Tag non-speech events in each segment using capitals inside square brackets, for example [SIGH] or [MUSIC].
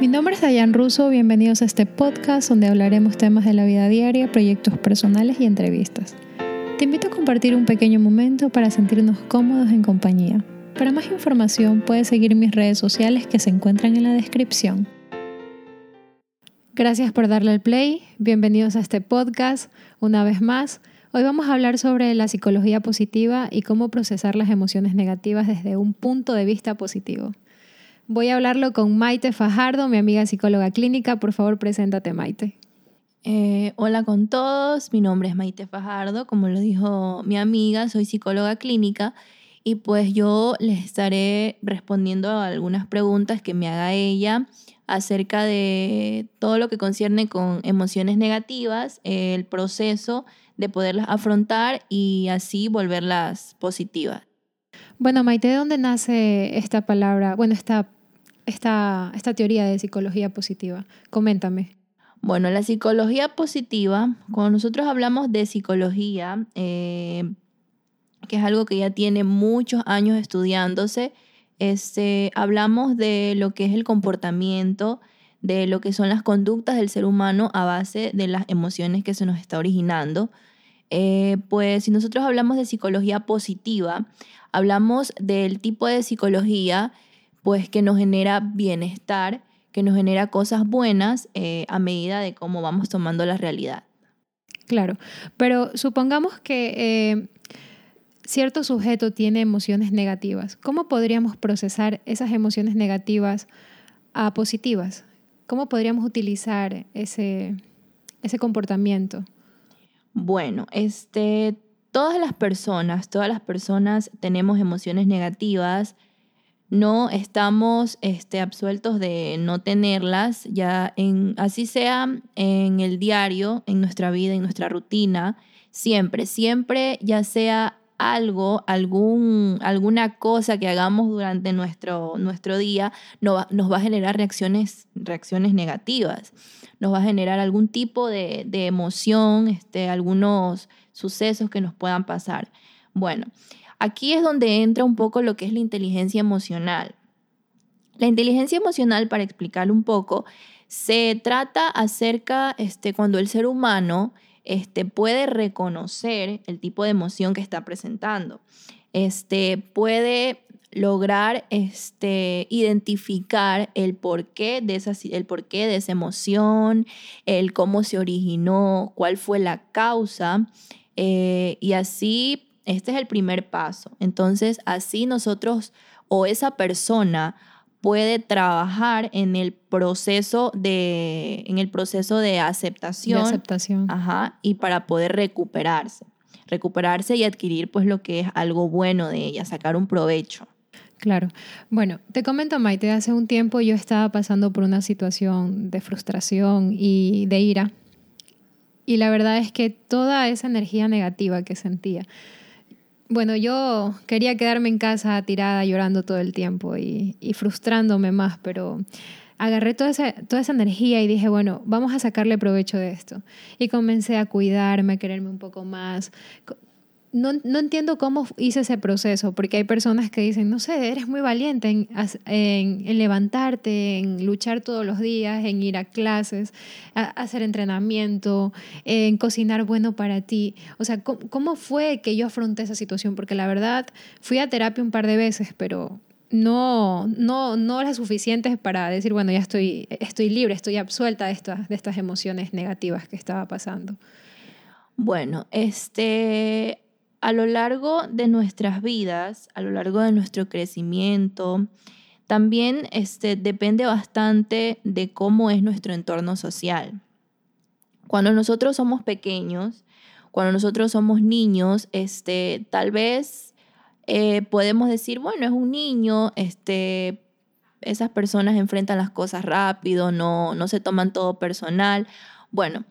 Mi nombre es Dayan Russo, bienvenidos a este podcast donde hablaremos temas de la vida diaria, proyectos personales y entrevistas. Te invito a compartir un pequeño momento para sentirnos cómodos en compañía. Para más información puedes seguir mis redes sociales que se encuentran en la descripción. Gracias por darle al play, bienvenidos a este podcast una vez más. Hoy vamos a hablar sobre la psicología positiva y cómo procesar las emociones negativas desde un punto de vista positivo. Voy a hablarlo con Maite Fajardo, mi amiga psicóloga clínica. Por favor, preséntate, Maite. Eh, hola con todos, mi nombre es Maite Fajardo, como lo dijo mi amiga, soy psicóloga clínica y pues yo les estaré respondiendo a algunas preguntas que me haga ella acerca de todo lo que concierne con emociones negativas, el proceso de poderlas afrontar y así volverlas positivas. Bueno, Maite, ¿de dónde nace esta palabra, bueno, esta esta, esta teoría de psicología positiva? Coméntame. Bueno, la psicología positiva, cuando nosotros hablamos de psicología, eh, que es algo que ya tiene muchos años estudiándose, este, hablamos de lo que es el comportamiento, de lo que son las conductas del ser humano a base de las emociones que se nos está originando. Eh, pues si nosotros hablamos de psicología positiva, hablamos del tipo de psicología pues que nos genera bienestar, que nos genera cosas buenas eh, a medida de cómo vamos tomando la realidad. Claro, pero supongamos que eh, cierto sujeto tiene emociones negativas. ¿Cómo podríamos procesar esas emociones negativas a positivas? ¿Cómo podríamos utilizar ese, ese comportamiento? Bueno, este, todas las personas, todas las personas tenemos emociones negativas, no estamos este, absueltos de no tenerlas, ya en, así sea en el diario, en nuestra vida, en nuestra rutina, siempre, siempre, ya sea algo, algún, alguna cosa que hagamos durante nuestro, nuestro día, no nos va a generar reacciones, reacciones negativas, nos va a generar algún tipo de, de emoción, este, algunos sucesos que nos puedan pasar. Bueno, Aquí es donde entra un poco lo que es la inteligencia emocional. La inteligencia emocional, para explicar un poco, se trata acerca este, cuando el ser humano este, puede reconocer el tipo de emoción que está presentando. Este, puede lograr este, identificar el porqué, de esa, el porqué de esa emoción, el cómo se originó, cuál fue la causa, eh, y así este es el primer paso. Entonces, así nosotros o esa persona puede trabajar en el proceso de, en el proceso de aceptación. De aceptación. Ajá, y para poder recuperarse. Recuperarse y adquirir pues lo que es algo bueno de ella, sacar un provecho. Claro. Bueno, te comento, Maite, hace un tiempo yo estaba pasando por una situación de frustración y de ira. Y la verdad es que toda esa energía negativa que sentía, bueno, yo quería quedarme en casa tirada llorando todo el tiempo y, frustrándome más, pero agarré toda esa, toda esa energía y dije, bueno, vamos a sacarle provecho de esto. Y comencé a cuidarme, a quererme un poco más no, no, entiendo cómo hice ese proceso, porque hay personas que dicen, no sé, eres muy valiente en, en, levantarte, en luchar todos los días, en ir a clases, a, hacer entrenamiento, en cocinar bueno para ti. O sea, ¿cómo, ¿cómo, fue que yo afronté esa situación? Porque la verdad, fui a terapia un par de veces, pero no, no, no las suficientes para decir, bueno, ya estoy, estoy libre, estoy absuelta de estas, de estas emociones negativas que estaba pasando. Bueno, este, a lo largo de nuestras vidas, a lo largo de nuestro crecimiento, también este, depende bastante de cómo es nuestro entorno social. Cuando nosotros somos pequeños, cuando nosotros somos niños, este, tal vez eh, podemos decir, bueno, es un niño, este, esas personas enfrentan las cosas rápido, no, no se toman todo personal. Bueno,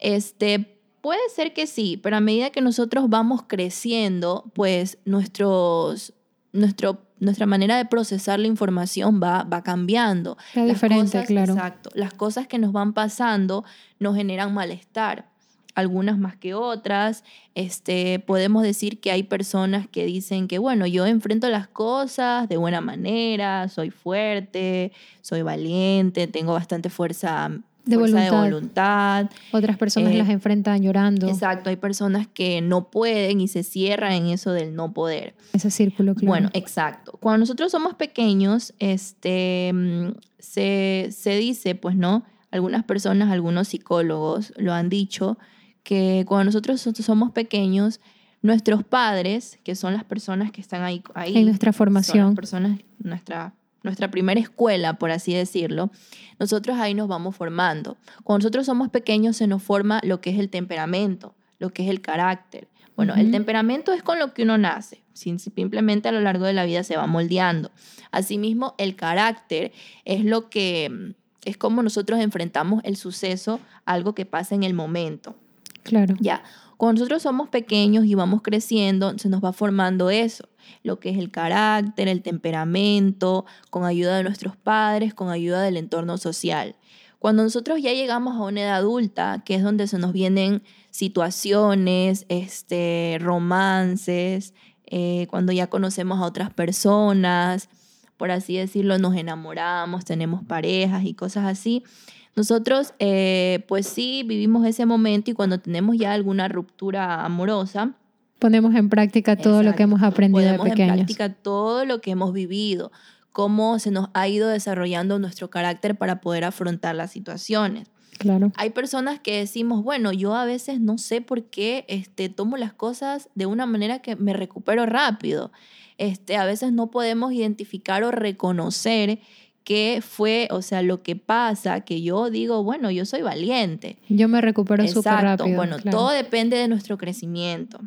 este, Puede ser que sí, pero a medida que nosotros vamos creciendo, pues nuestros, nuestro, nuestra manera de procesar la información va, va cambiando. Es diferente, claro. Exacto. Las cosas que nos van pasando nos generan malestar. algunas más que otras. Este, podemos decir que hay personas que dicen que, bueno, yo enfrento las cosas de buena manera, soy fuerte, soy valiente, tengo bastante fuerza de voluntad. de voluntad. Otras personas Eh, las enfrentan llorando. Exacto, hay personas que no pueden y se cierran en eso del no poder. Ese círculo, claro. Bueno, exacto. Cuando nosotros somos pequeños, este, mm, se, se dice, pues no, algunas personas, algunos psicólogos lo han dicho, que cuando nosotros so- somos pequeños, nuestros padres, que son las personas que están ahí, ahí en nuestra son formación. las personas, nuestra, nuestra primera escuela, por así decirlo, nosotros ahí nos vamos formando. Cuando nosotros somos pequeños se nos forma lo que es el temperamento, lo que es el carácter. Bueno, el temperamento es con lo que uno nace, simplemente a lo largo de la vida se va moldeando. Asimismo, el carácter es lo que es como nosotros enfrentamos el suceso, algo que pasa en el momento. Claro. Ya, cuando nosotros somos pequeños y vamos creciendo, se nos va formando eso, lo que es el carácter, el temperamento, con ayuda de nuestros padres, con ayuda del entorno social. Cuando nosotros ya llegamos a una edad adulta, que es donde se nos vienen situaciones, este, romances, eh, cuando ya conocemos a otras personas, por así decirlo, nos enamoramos, tenemos parejas y cosas así, nosotros, eh, pues sí, vivimos ese momento y cuando tenemos ya alguna ruptura amorosa, Ponemos en práctica todo lo que Exacto. hemos aprendido de ponemos en pequeños. práctica todo lo que hemos vivido, cómo se nos ha ido desarrollando nuestro carácter para poder afrontar las situaciones. Claro. Hay personas que decimos, bueno, yo a veces no sé por qué este, tomo las cosas de una manera que me recupero rápido. Este, a veces no podemos identificar o reconocer qué fue, o sea, lo que pasa, que yo digo, bueno, yo soy valiente. Yo me recupero súper rápido. Bueno, claro. todo depende de nuestro crecimiento,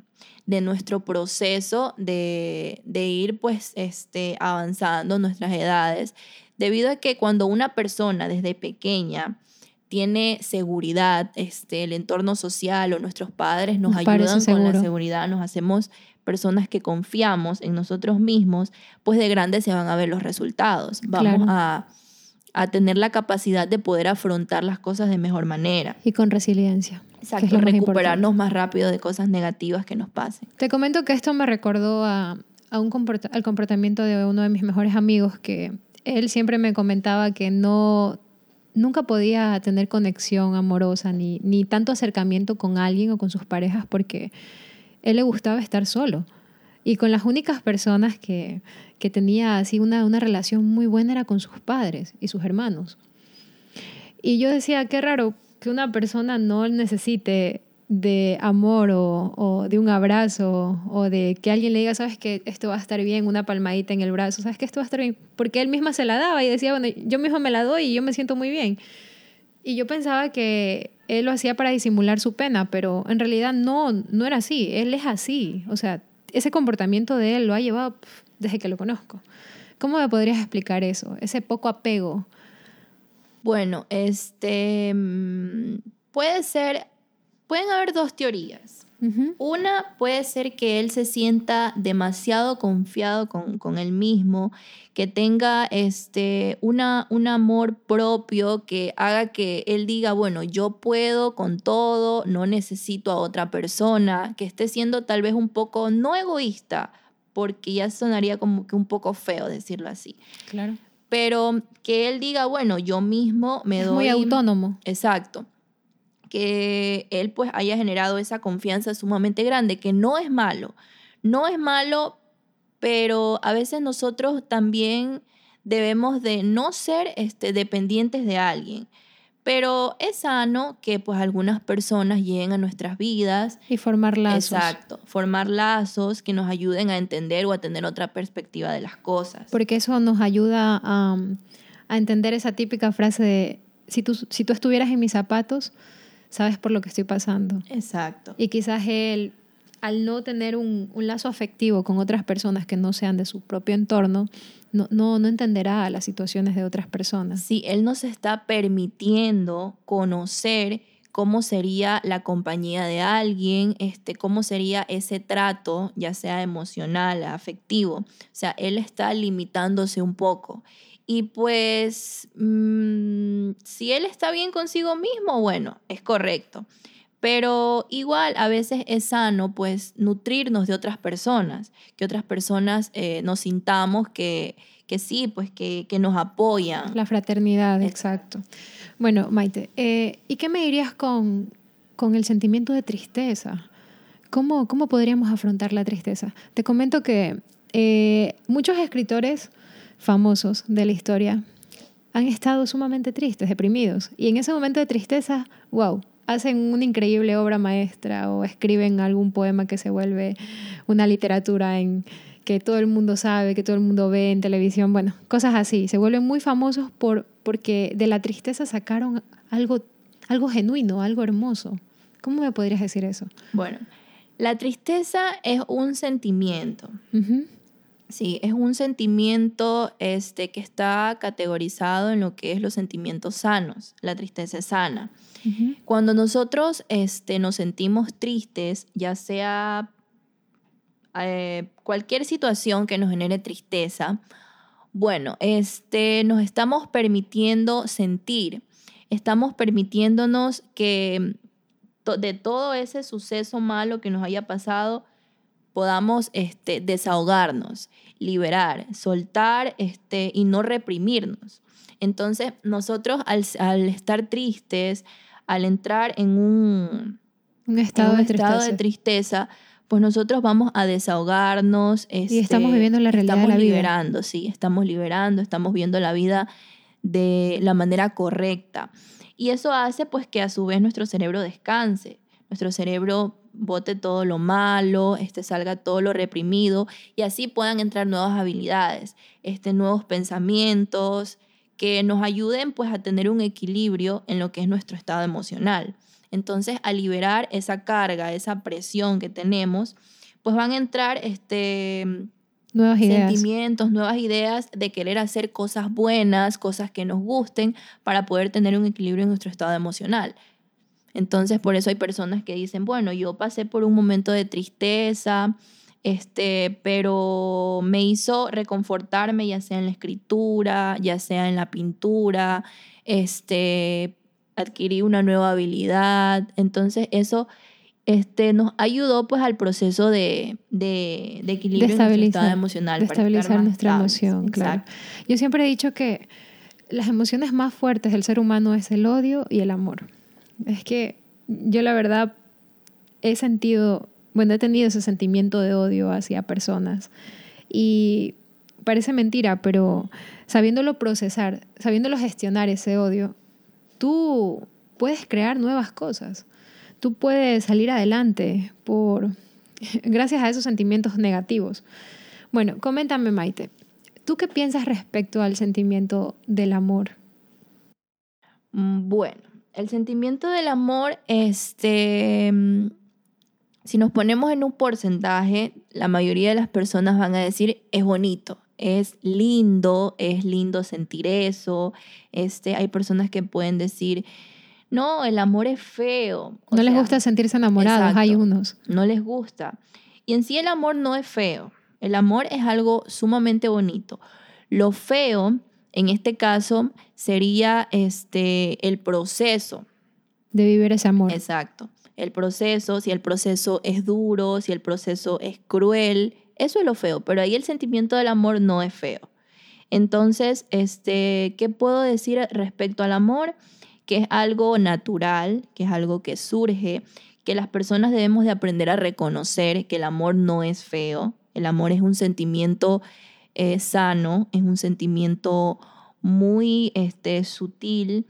de nuestro proceso de, de ir pues este, avanzando nuestras edades, debido a que cuando una persona desde pequeña tiene seguridad, este, el entorno social o nuestros padres nos, ayudan con la seguridad, nos hacemos personas que confiamos en nosotros mismos, pues de grandes se van a ver los resultados. Vamos Claro. a, a tener la capacidad de poder afrontar las cosas de mejor manera. Y con resiliencia. Exacto, más recuperarnos más rápido de cosas negativas que nos pasen. Te comento que esto me recordó a, a un comporta- al comportamiento de uno de mis mejores amigos que él siempre me comentaba que no nunca podía tener conexión amorosa ni, ni tanto acercamiento con alguien o con sus parejas porque él le gustaba estar solo. Y con las únicas personas que, que tenía así una, una relación muy buena era con sus padres y sus hermanos. Y yo decía, qué raro que una persona no necesite de amor o, o de un abrazo o de que alguien le diga, sabes que esto va a estar bien, una palmadita en el brazo, sabes que esto va a estar bien, porque él misma se la daba y decía, bueno, yo misma me la doy y yo me siento muy bien. Y yo pensaba que él lo hacía para disimular su pena, pero en realidad no, no era así, él es así, o sea, ese comportamiento de él lo ha llevado desde que lo conozco. ¿Cómo me podrías explicar eso? Ese poco apego. Bueno, este mm, puede ser, pueden haber dos teorías. Una puede ser que él se sienta demasiado confiado con, con él mismo, que tenga este, una, un amor propio que haga que él diga, bueno, yo puedo con todo, no necesito a otra persona, que esté siendo tal vez un poco, no egoísta, porque ya sonaría como que un poco feo decirlo así, Claro. pero que él diga, bueno, yo mismo me Es doy... muy autónomo. Exacto. Que él pues haya generado esa confianza sumamente grande, que no es malo. No es malo, pero a veces nosotros también debemos de no ser este, dependientes de alguien. Pero es sano que pues algunas personas lleguen a nuestras vidas. Y formar lazos. Exacto. Formar lazos que nos ayuden a entender o a tener otra perspectiva de las cosas. Porque eso nos ayuda a, a entender esa típica frase de, si tú, si tú estuvieras en mis zapatos, sabes por lo que estoy pasando. Exacto. Y quizás él, al no tener un, un lazo afectivo con otras personas que no sean de su propio entorno, no, no, no entenderá las situaciones de otras personas. Sí, él nos está permitiendo conocer cómo sería la compañía de alguien, este, cómo sería ese trato, ya sea emocional, afectivo. O sea, él está limitándose un poco. Y pues, mm, si él está bien consigo mismo, bueno, es correcto. Pero igual a veces es sano pues nutrirnos de otras personas, que otras personas eh, nos sintamos que, que sí, pues que, que, nos apoyan. La fraternidad, exacto. Bueno, Maite, eh, ¿y qué me dirías con, con el sentimiento de tristeza? ¿Cómo, ¿Cómo podríamos afrontar la tristeza? Te comento que eh, muchos escritores famosos de la historia han estado sumamente tristes, deprimidos. Y en ese momento de tristeza, wow, hacen una increíble obra maestra o escriben algún poema que se vuelve una literatura en que todo el mundo sabe, que todo el mundo ve en televisión, bueno, cosas así. Se vuelven muy famosos por, porque de la tristeza sacaron algo, algo genuino, algo hermoso. ¿Cómo me podrías decir eso? Bueno, la tristeza es un sentimiento. Sí, es un sentimiento este, que está categorizado en lo que es los sentimientos sanos. La tristeza es sana. Cuando nosotros este, nos sentimos tristes, ya sea eh, cualquier situación que nos genere tristeza, bueno, este, nos estamos permitiendo sentir, estamos permitiéndonos que de todo ese suceso malo que nos haya pasado, podamos este, desahogarnos, liberar, soltar este, y no reprimirnos. Entonces, nosotros al, al estar tristes, al entrar en un, estado, de, estado de, tristeza, pues nosotros vamos a desahogarnos. y estamos este, viviendo la realidad estamos de la liberando, sí, estamos liberando, estamos viendo la vida de la manera correcta. Y eso hace pues que a su vez nuestro cerebro descanse, nuestro cerebro bote todo lo malo, este, salga todo lo reprimido y así puedan entrar nuevas habilidades, este, nuevos pensamientos, que nos ayuden pues a tener un equilibrio en lo que es nuestro estado emocional. Entonces, al liberar esa carga, esa presión que tenemos, pues van a entrar este, nuevas sentimientos, nuevas ideas de querer hacer cosas buenas, cosas que nos gusten, para poder tener un equilibrio en nuestro estado emocional. Entonces, por eso hay personas que dicen, bueno, yo pasé por un momento de tristeza, este, pero me hizo reconfortarme ya sea en la escritura, ya sea en la pintura, este, adquirí una nueva habilidad, entonces eso este, nos ayudó pues al proceso de, de, de equilibrio de en estado emocional. De estabilizar nuestra emoción, claro. Yo siempre he dicho que las emociones más fuertes del ser humano es el odio y el amor. Es que yo la verdad he sentido bueno, he tenido ese sentimiento de odio hacia personas y parece mentira, pero sabiéndolo procesar, sabiéndolo gestionar ese odio, tú puedes crear nuevas cosas. Tú puedes salir adelante por [LAUGHS] gracias a esos sentimientos negativos. Bueno, coméntame Maite, ¿tú qué piensas respecto al sentimiento del amor? Mm, bueno, el sentimiento del amor, este, si nos ponemos en un porcentaje, la mayoría de las personas van a decir es bonito, es lindo, es lindo sentir eso. Este, hay personas que pueden decir, no, el amor es feo. no les gusta sentirse enamorados, hay unos. No les gusta. Y en sí el amor no es feo. El amor es algo sumamente bonito. Lo feo, en este caso, sería este, el proceso. De vivir ese amor. Exacto el proceso, si el proceso es duro, si el proceso es cruel, eso es lo feo, pero ahí el sentimiento del amor no es feo. Entonces, este, ¿qué puedo decir respecto al amor? Que es algo natural, que es algo que surge, que las personas debemos de aprender a reconocer que el amor no es feo, el amor es un sentimiento eh, sano, es un sentimiento muy este, sutil,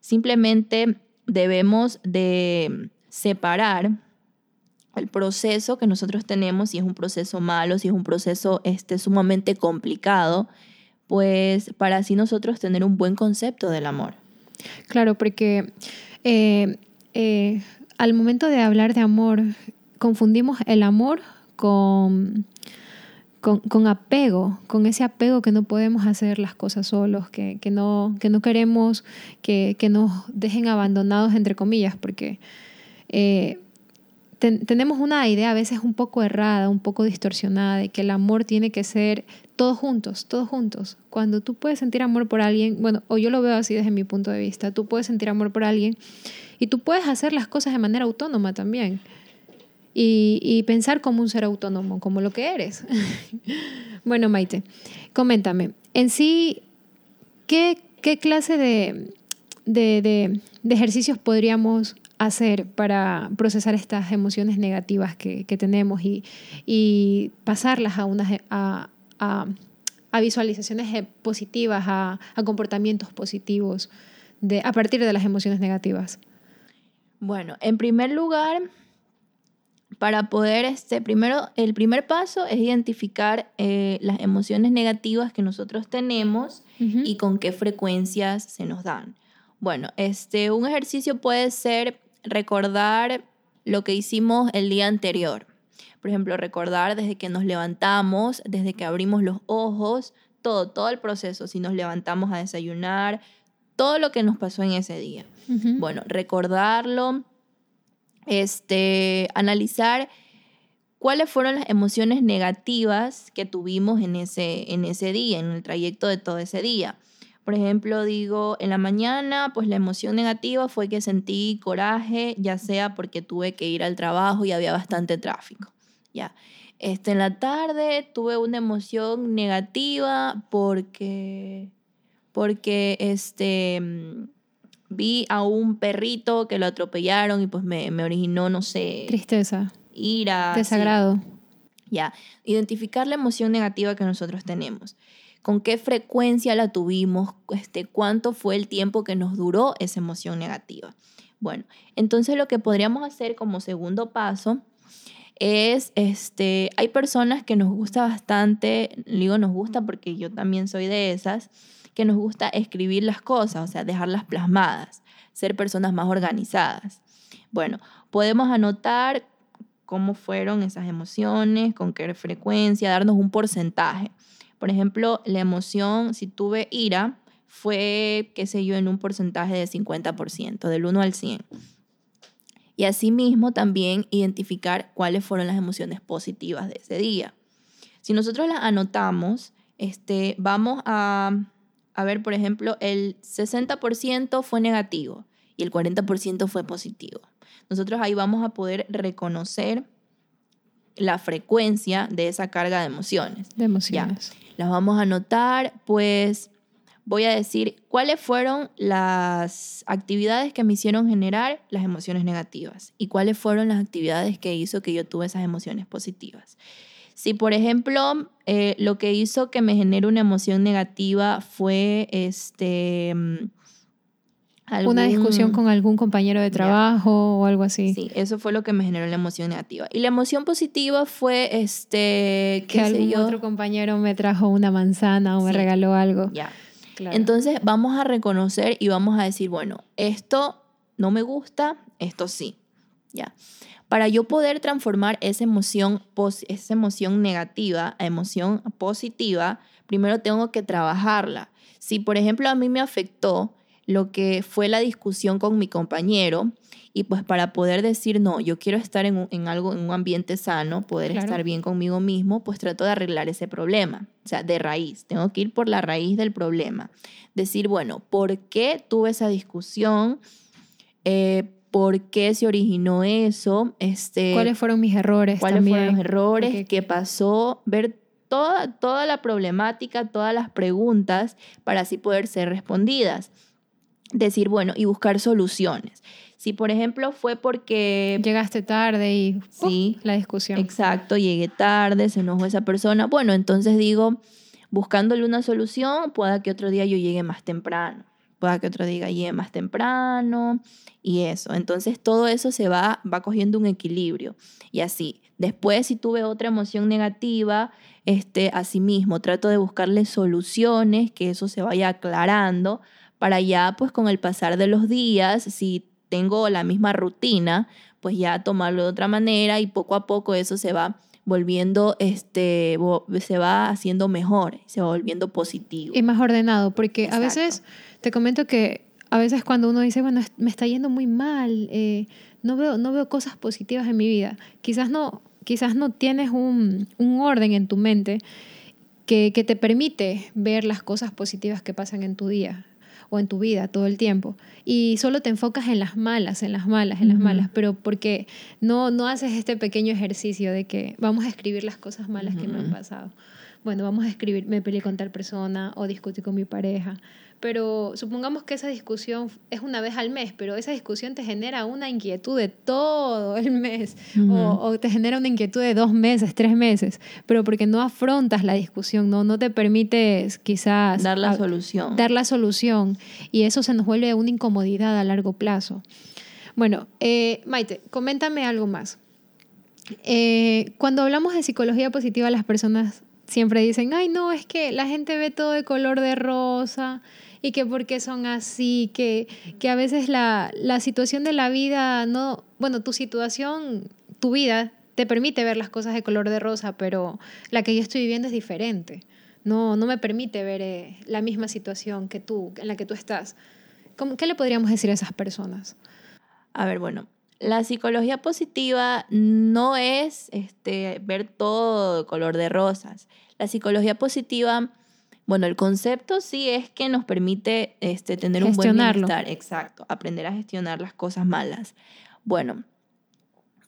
simplemente debemos de separar el proceso que nosotros tenemos, si es un proceso malo, si es un proceso este, sumamente complicado, pues para así nosotros tener un buen concepto del amor. Claro, porque eh, eh, al momento de hablar de amor, confundimos el amor con, con, apego, con ese apego que no podemos hacer las cosas solos, que, no, que no queremos que, que nos dejen abandonados, entre comillas, porque eh, tenemos una idea a veces un poco errada, un poco distorsionada de que el amor tiene que ser todos juntos, todos juntos. Cuando tú puedes sentir amor por alguien, bueno, o yo lo veo así desde mi punto de vista, tú puedes sentir amor por alguien y tú puedes hacer las cosas de manera autónoma también. Y, pensar como un ser autónomo, como lo que eres. [LAUGHS] bueno, Maite, coméntame, en sí, ¿qué, qué clase de, de, de, ejercicios podríamos hacer para procesar estas emociones negativas que, que tenemos y, y, pasarlas a, unas, a, a visualizaciones positivas, a, a, comportamientos positivos de, a partir de las emociones negativas? Bueno, en primer lugar, para poder, este, primero, el primer paso es identificar eh, las emociones negativas que nosotros tenemos uh -huh. y con qué frecuencias se nos dan. Bueno, este, un ejercicio puede ser recordar lo que hicimos el día anterior. Por ejemplo, recordar desde que nos levantamos, desde que abrimos los ojos, todo, todo el proceso, si nos levantamos a desayunar, todo lo que nos pasó en ese día. Uh -huh. Bueno, recordarlo, este, analizar cuáles fueron las emociones negativas que tuvimos en ese, en ese día, en el trayecto de todo ese día. Por ejemplo, digo, en la mañana, pues la emoción negativa fue que sentí coraje, ya sea porque tuve que ir al trabajo y había bastante tráfico. Ya. Este, en la tarde tuve una emoción negativa porque, porque este, vi a un perrito que lo atropellaron y pues me, me originó, no sé. Tristeza. Ira. Desagrado. Sí. Ya. Identificar la emoción negativa que nosotros tenemos con qué frecuencia la tuvimos, este, cuánto fue el tiempo que nos duró esa emoción negativa. Bueno, entonces lo que podríamos hacer como segundo paso es, este, hay personas que nos gusta bastante, digo nos gusta porque yo también soy de esas, que nos gusta escribir las cosas, o sea, dejarlas plasmadas, ser personas más organizadas. Bueno, podemos anotar cómo fueron esas emociones, con qué frecuencia, darnos un porcentaje. Por ejemplo, la emoción, si tuve ira, fue, qué sé yo, en un porcentaje de 50%, del 1 al 100. Y asimismo también identificar cuáles fueron las emociones positivas de ese día. Si nosotros las anotamos, este, vamos a, a ver, por ejemplo, el 60% fue negativo y el 40% fue positivo. Nosotros ahí vamos a poder reconocer la frecuencia de esa carga de emociones. De emociones. Ya. Las vamos a anotar, pues voy a decir cuáles fueron las actividades que me hicieron generar las emociones negativas y cuáles fueron las actividades que hizo que yo tuve esas emociones positivas. Si, por ejemplo, eh, lo que hizo que me genere una emoción negativa fue este Algún, una discusión con algún compañero de trabajo ya. o algo así. Sí, eso fue lo que me generó la emoción negativa. Y la emoción positiva fue este que algún yo? otro compañero me trajo una manzana o sí. me regaló algo. Ya. Claro. Entonces vamos a reconocer y vamos a decir, bueno, esto no me gusta, esto sí. Ya. Para yo poder transformar esa emoción, esa emoción negativa a emoción positiva, primero tengo que trabajarla. Si, por ejemplo, a mí me afectó lo que fue la discusión con mi compañero y pues para poder decir, no, yo quiero estar en, un, en algo, en un ambiente sano, poder claro. estar bien conmigo mismo, pues trato de arreglar ese problema, o sea, de raíz, tengo que ir por la raíz del problema. Decir, bueno, ¿por qué tuve esa discusión? Eh, ¿Por qué se originó eso? Este, ¿Cuáles fueron mis errores? ¿Cuáles también? fueron los errores? Porque... ¿Qué pasó? Ver toda, toda la problemática, todas las preguntas para así poder ser respondidas decir, bueno, y buscar soluciones. Si, por ejemplo, fue porque... Llegaste tarde y sí, la discusión. Exacto, llegué tarde, se enojó esa persona. Bueno, entonces digo, buscándole una solución, pueda que otro día yo llegue más temprano, pueda que otro día llegue más temprano y eso. Entonces todo eso se va, va cogiendo un equilibrio y así. Después, si tuve otra emoción negativa, este, mismo trato de buscarle soluciones, que eso se vaya aclarando para ya, pues con el pasar de los días, si tengo la misma rutina, pues ya tomarlo de otra manera y poco a poco eso se va volviendo, este, se va haciendo mejor, se va volviendo positivo. Y más ordenado, porque Exacto. a veces te comento que a veces cuando uno dice, bueno, me está yendo muy mal, eh, no, veo, no veo cosas positivas en mi vida, quizás no, quizás no tienes un, un orden en tu mente que, que, te permite ver las cosas positivas que pasan en tu día o en tu vida todo el tiempo. Y solo te enfocas en las malas, en las malas, en las malas, pero porque no, no haces este pequeño ejercicio de que vamos a escribir las cosas malas que me han pasado. Bueno, vamos a escribir, me peleé con tal persona o discutí con mi pareja pero supongamos que esa discusión es una vez al mes, pero esa discusión te genera una inquietud de todo el mes o, te genera una inquietud de dos meses, tres meses, pero porque no afrontas la discusión, no, no te permites quizás dar la solución. Dar la solución y eso se nos vuelve una incomodidad a largo plazo. Bueno, eh, Maite, coméntame algo más. Eh, cuando hablamos de psicología positiva, las personas siempre dicen, ay, no, es que la gente ve todo de color de rosa, y que por qué son así, que, que a veces la, la situación de la vida no, bueno, tu situación, tu vida te permite ver las cosas de color de rosa, pero la que yo estoy viviendo es diferente. No, no me permite ver eh, la misma situación que tú, en la que tú estás. ¿Cómo, ¿Qué le podríamos decir a esas personas? A ver, bueno, la psicología positiva no es este, ver todo de color de rosas. La psicología positiva bueno, el concepto sí es que nos permite este, tener un buen bienestar. Exacto, aprender a gestionar las cosas malas. Bueno,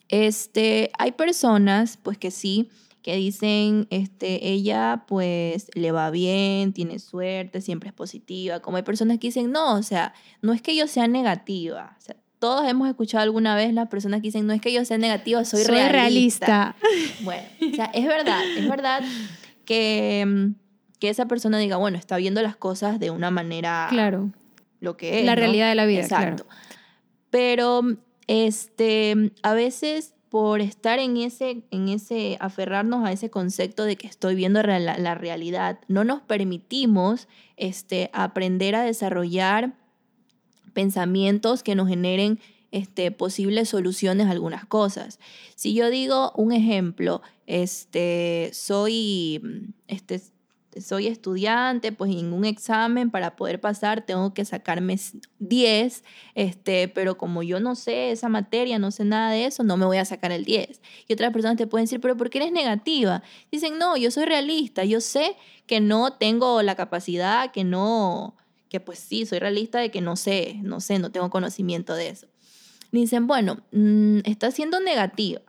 este, hay personas pues que sí, que dicen, este, ella pues le va bien, tiene suerte, siempre es positiva. Como hay personas que dicen, no, o sea, no es que yo sea negativa. O sea, todos hemos escuchado alguna vez las personas que dicen, no es que yo sea negativa, soy, soy realista. realista. Bueno, o sea, es verdad, es verdad que mm, que esa persona diga, bueno, está viendo las cosas de una manera... Claro. Lo que es. La realidad de la vida. Exacto. Pero este, a veces por estar en ese, en ese, aferrarnos a ese concepto de que estoy viendo la, la realidad, no nos permitimos este, aprender a desarrollar pensamientos que nos generen este, posibles soluciones a algunas cosas. Si yo digo un ejemplo, este, soy, este, soy estudiante, pues en un examen para poder pasar tengo que sacarme 10, este, pero como yo no sé esa materia, no sé nada de eso, no me voy a sacar el 10. Y otras personas te pueden decir, pero ¿por qué eres negativa? Dicen, no, yo soy realista, yo sé que no tengo la capacidad, que no, que pues sí, soy realista de que no sé, no sé, no tengo conocimiento de eso. Dicen, bueno, mm, está siendo negativa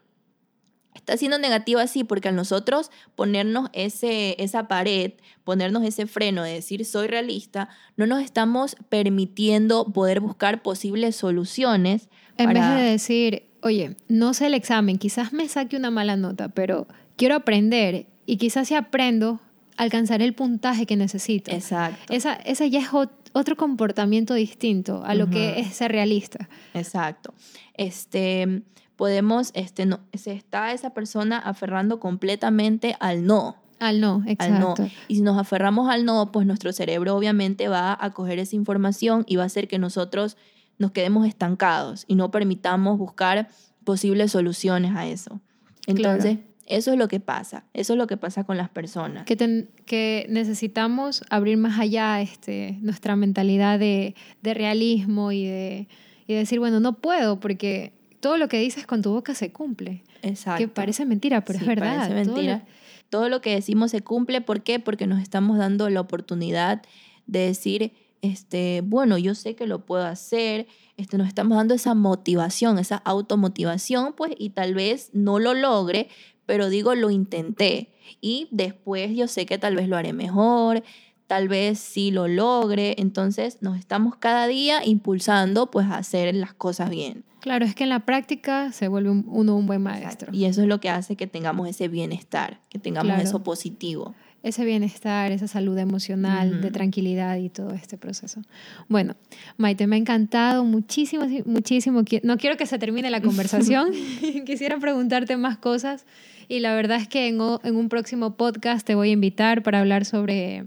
está siendo negativo así porque a nosotros ponernos ese, esa pared, ponernos ese freno de decir soy realista, no nos estamos permitiendo poder buscar posibles soluciones. En vez de decir, oye, no sé el examen, quizás me saque una mala nota, pero quiero aprender y quizás si aprendo, alcanzaré el puntaje que necesito. Exacto. Esa, esa ya es otro comportamiento distinto a lo que es ser realista. Exacto. Este, podemos, este, no, se está esa persona aferrando completamente al no. Al no, exacto. Y si nos aferramos al no, pues nuestro cerebro obviamente va a coger esa información y va a hacer que nosotros nos quedemos estancados y no permitamos buscar posibles soluciones a eso. Entonces, eso es lo que pasa, eso es lo que pasa con las personas. Que, que necesitamos abrir más allá este, nuestra mentalidad de, de realismo y de, y decir, bueno, no puedo porque todo lo que dices con tu boca se cumple. Exacto. Que parece mentira, pero es verdad. Parece mentira. Todo lo... que decimos se cumple. ¿Por qué? Porque nos estamos dando la oportunidad de decir, este, bueno, yo sé que lo puedo hacer. Este, nos estamos dando esa motivación, esa automotivación, pues, y tal vez no lo logre, pero digo, lo intenté. Y después yo sé que tal vez lo haré mejor, tal vez sí lo logre. Entonces nos estamos cada día impulsando pues a hacer las cosas bien. Claro, es que en la práctica se vuelve uno un buen maestro. Y eso es lo que hace que tengamos ese bienestar, que tengamos eso positivo. Ese bienestar, esa salud emocional, de tranquilidad y todo este proceso. Bueno, Maite, me ha encantado muchísimo, muchísimo. No quiero que se termine la conversación. [LAUGHS] [LAUGHS] Quisiera preguntarte más cosas. Y la verdad es que en, en un próximo podcast te voy a invitar para hablar sobre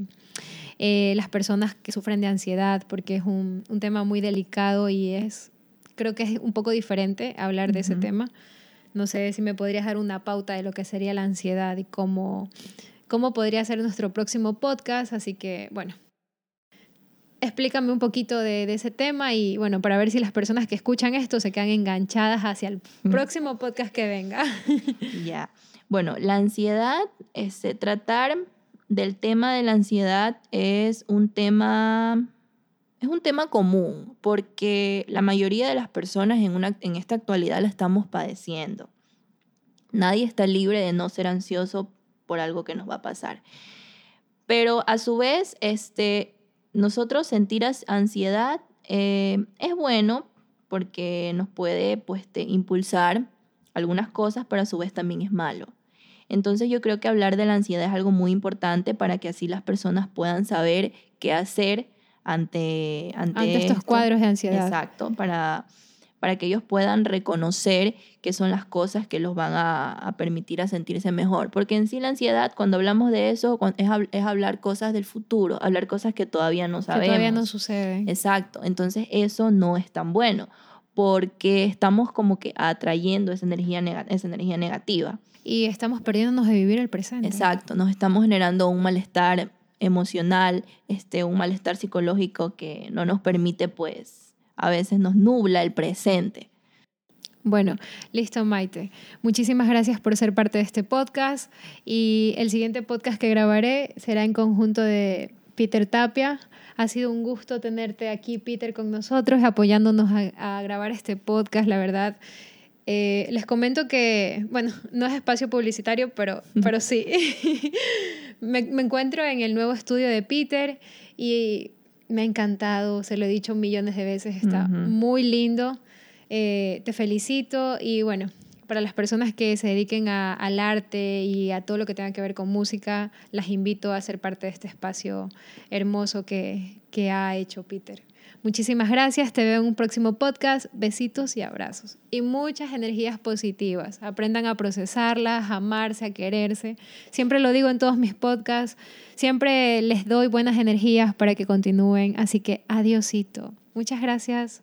eh, las personas que sufren de ansiedad, porque es un, un, tema muy delicado y es, creo que es un poco diferente hablar de ese tema. No sé si me podrías dar una pauta de lo que sería la ansiedad y cómo, cómo podría ser nuestro próximo podcast, así que bueno. Explícame un poquito de, ese tema y bueno, para ver si las personas que escuchan esto se quedan enganchadas hacia el próximo podcast que venga. [LAUGHS] Ya. Bueno, la ansiedad, este, tratar del tema de la ansiedad es un tema es un tema común porque la mayoría de las personas en, una, en esta actualidad la estamos padeciendo. Nadie está libre de no ser ansioso por algo que nos va a pasar. Pero a su vez, este, nosotros sentir ansiedad eh, es bueno porque nos puede pues, impulsar algunas cosas, pero a su vez también es malo. Entonces yo creo que hablar de la ansiedad es algo muy importante para que así las personas puedan saber qué hacer ante, ante, estos cuadros de ansiedad. Exacto, para, para que ellos puedan reconocer qué son las cosas que los van a, permitir a sentirse mejor. Porque en sí la ansiedad, cuando hablamos de eso, es, es, hablar cosas del futuro, hablar cosas que todavía no sabemos. Que todavía no suceden. Exacto, entonces eso no es tan bueno porque estamos como que atrayendo esa energía, esa energía negativa. Y estamos perdiéndonos de vivir el presente. Exacto, nos estamos generando un malestar emocional, este, un malestar psicológico que no nos permite pues a veces nos nubla el presente. Bueno, listo Maite. Muchísimas gracias por ser parte de este podcast y el siguiente podcast que grabaré será en conjunto de Peter Tapia. Ha sido un gusto tenerte aquí, Peter, con nosotros, apoyándonos a, grabar este podcast, la verdad. Eh, les comento que, bueno, no es espacio publicitario, pero, [LAUGHS] pero sí. [LAUGHS] me, me encuentro en el nuevo estudio de Peter y me ha encantado, se lo he dicho millones de veces, está muy lindo. Eh, te felicito y bueno, para las personas que se dediquen al arte y a todo lo que tenga que ver con música, las invito a ser parte de este espacio hermoso que, que ha hecho Peter. Muchísimas gracias, te veo en un próximo podcast. Besitos y abrazos. Y muchas energías positivas. Aprendan a procesarlas, a amarse, a quererse. Siempre lo digo en todos mis podcasts. Siempre les doy buenas energías para que continúen. Así que adiosito. Muchas gracias.